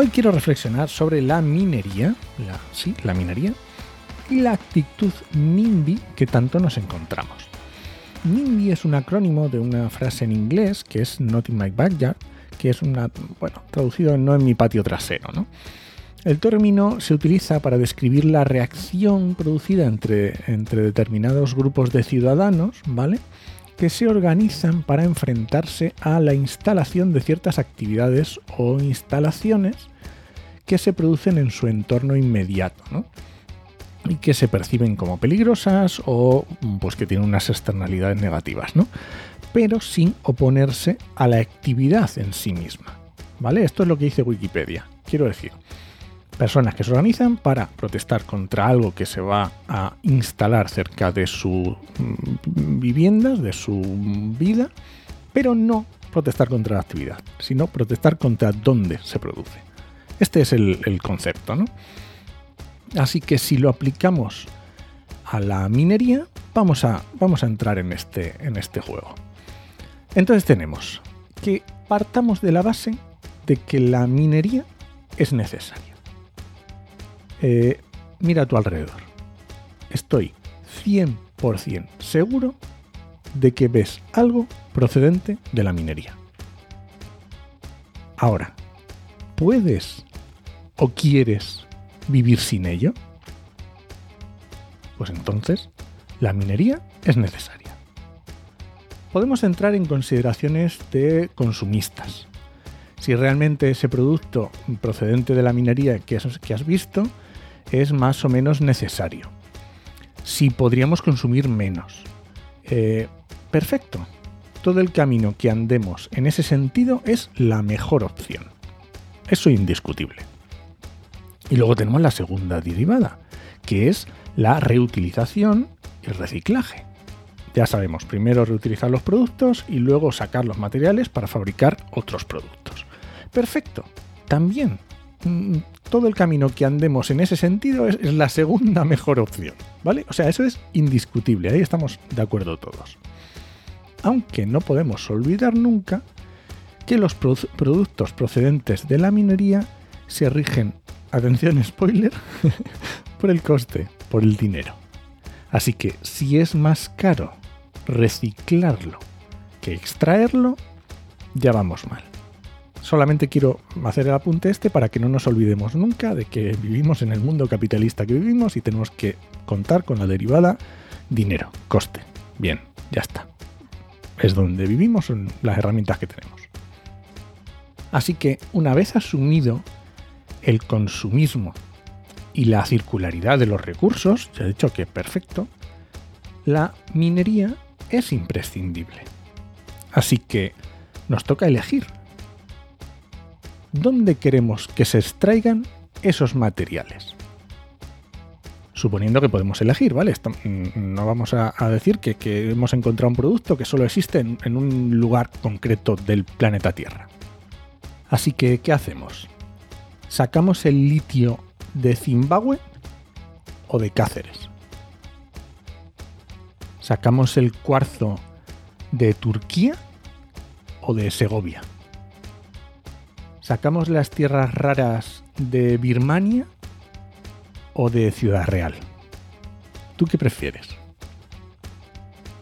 Hoy quiero reflexionar sobre la minería, sí, la minería, y la actitud NIMBY que tanto nos encontramos. NIMBY es un acrónimo de una frase en inglés que es Not in my backyard, que es una, bueno, traducido no en mi patio trasero, ¿no? El término se utiliza para describir la reacción producida entre, entre determinados grupos de ciudadanos, ¿vale? Que se organizan para enfrentarse a la instalación de ciertas actividades o instalaciones que se producen en su entorno inmediato, ¿no? y que se perciben como peligrosas o pues que tienen unas externalidades negativas, ¿no? pero sin oponerse a la actividad en sí misma. ¿Vale? Esto es lo que dice Wikipedia. Quiero decir, personas que se organizan para protestar contra algo que se va a instalar cerca de sus mm, viviendas, de su vida, pero no protestar contra la actividad, sino protestar contra dónde se produce. Este es el, concepto, ¿no? Así que si lo aplicamos a la minería, vamos a, vamos a entrar en este, en este juego. Entonces tenemos que partamos de la base de que la minería es necesaria. Eh, mira a tu alrededor. Estoy 100% seguro de que ves algo procedente de la minería. Ahora, ¿puedes o quieres vivir sin ello? Pues entonces, la minería es necesaria. Podemos entrar en consideraciones de consumistas. Si realmente ese producto procedente de la minería que has visto es más o menos necesario. Si podríamos consumir menos. Eh, perfecto. Todo el camino que andemos en ese sentido es la mejor opción. Eso indiscutible. Y luego tenemos la segunda derivada, que es la reutilización y reciclaje. Ya sabemos, primero reutilizar los productos y luego sacar los materiales para fabricar otros productos. Perfecto. También todo el camino que andemos en ese sentido es, la segunda mejor opción, ¿vale? O sea, eso es indiscutible, ahí estamos de acuerdo todos. Aunque no podemos olvidar nunca que los productos procedentes de la minería se rigen, atención spoiler, por el coste, por el dinero. Así que si es más caro reciclarlo que extraerlo, ya vamos mal. Solamente quiero hacer el apunte este para que no nos olvidemos nunca de que vivimos en el mundo capitalista que vivimos y tenemos que contar con la derivada dinero, coste. Bien, ya está. Es donde vivimos, son las herramientas que tenemos. Así que una vez asumido el consumismo y la circularidad de los recursos, ya he dicho que perfecto, la minería es imprescindible. Así que nos toca elegir dónde queremos que se extraigan esos materiales. Suponiendo que podemos elegir, ¿vale? Mm, no vamos a, decir que, hemos encontrado un producto que solo existe en, un lugar concreto del planeta Tierra. Así que, ¿qué hacemos? ¿Sacamos el litio de Zimbabue o de Cáceres? ¿Sacamos el cuarzo de Turquía o de Segovia? ¿Sacamos las tierras raras de Birmania o de Ciudad Real? ¿Tú qué prefieres?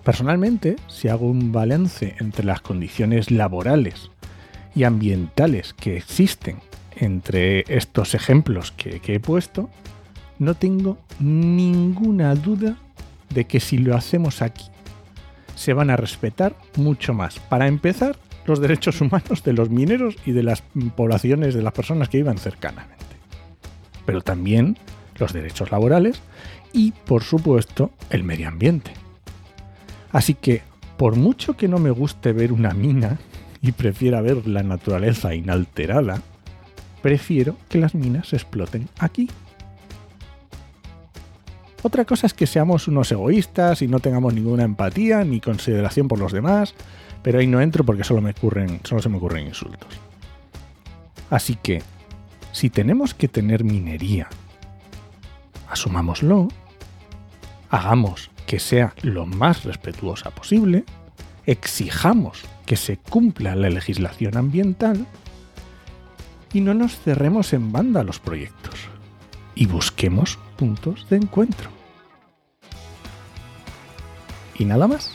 Personalmente, si hago un balance entre las condiciones laborales y ambientales que existen entre estos ejemplos que, he puesto, no tengo ninguna duda de que si lo hacemos aquí, se van a respetar mucho más. Para empezar, los derechos humanos de los mineros y de las poblaciones, de las personas que vivan cercanamente. Pero también los derechos laborales y, por supuesto, el medio ambiente. Así que, por mucho que no me guste ver una mina y prefiera ver la naturaleza inalterada, prefiero que las minas exploten aquí. Otra cosa es que seamos unos egoístas y no tengamos ninguna empatía ni consideración por los demás, pero ahí no entro porque solo, me ocurren, solo se me ocurren insultos. Así que, si tenemos que tener minería, asumámoslo, hagamos que sea lo más respetuosa posible, exijamos que se cumpla la legislación ambiental y no nos cerremos en banda los proyectos y busquemos puntos de encuentro. Y nada más.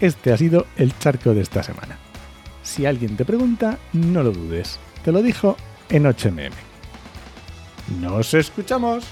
Este ha sido el charco de esta semana. Si alguien te pregunta, no lo dudes. Te lo dijo en 8mm. ¡Nos escuchamos!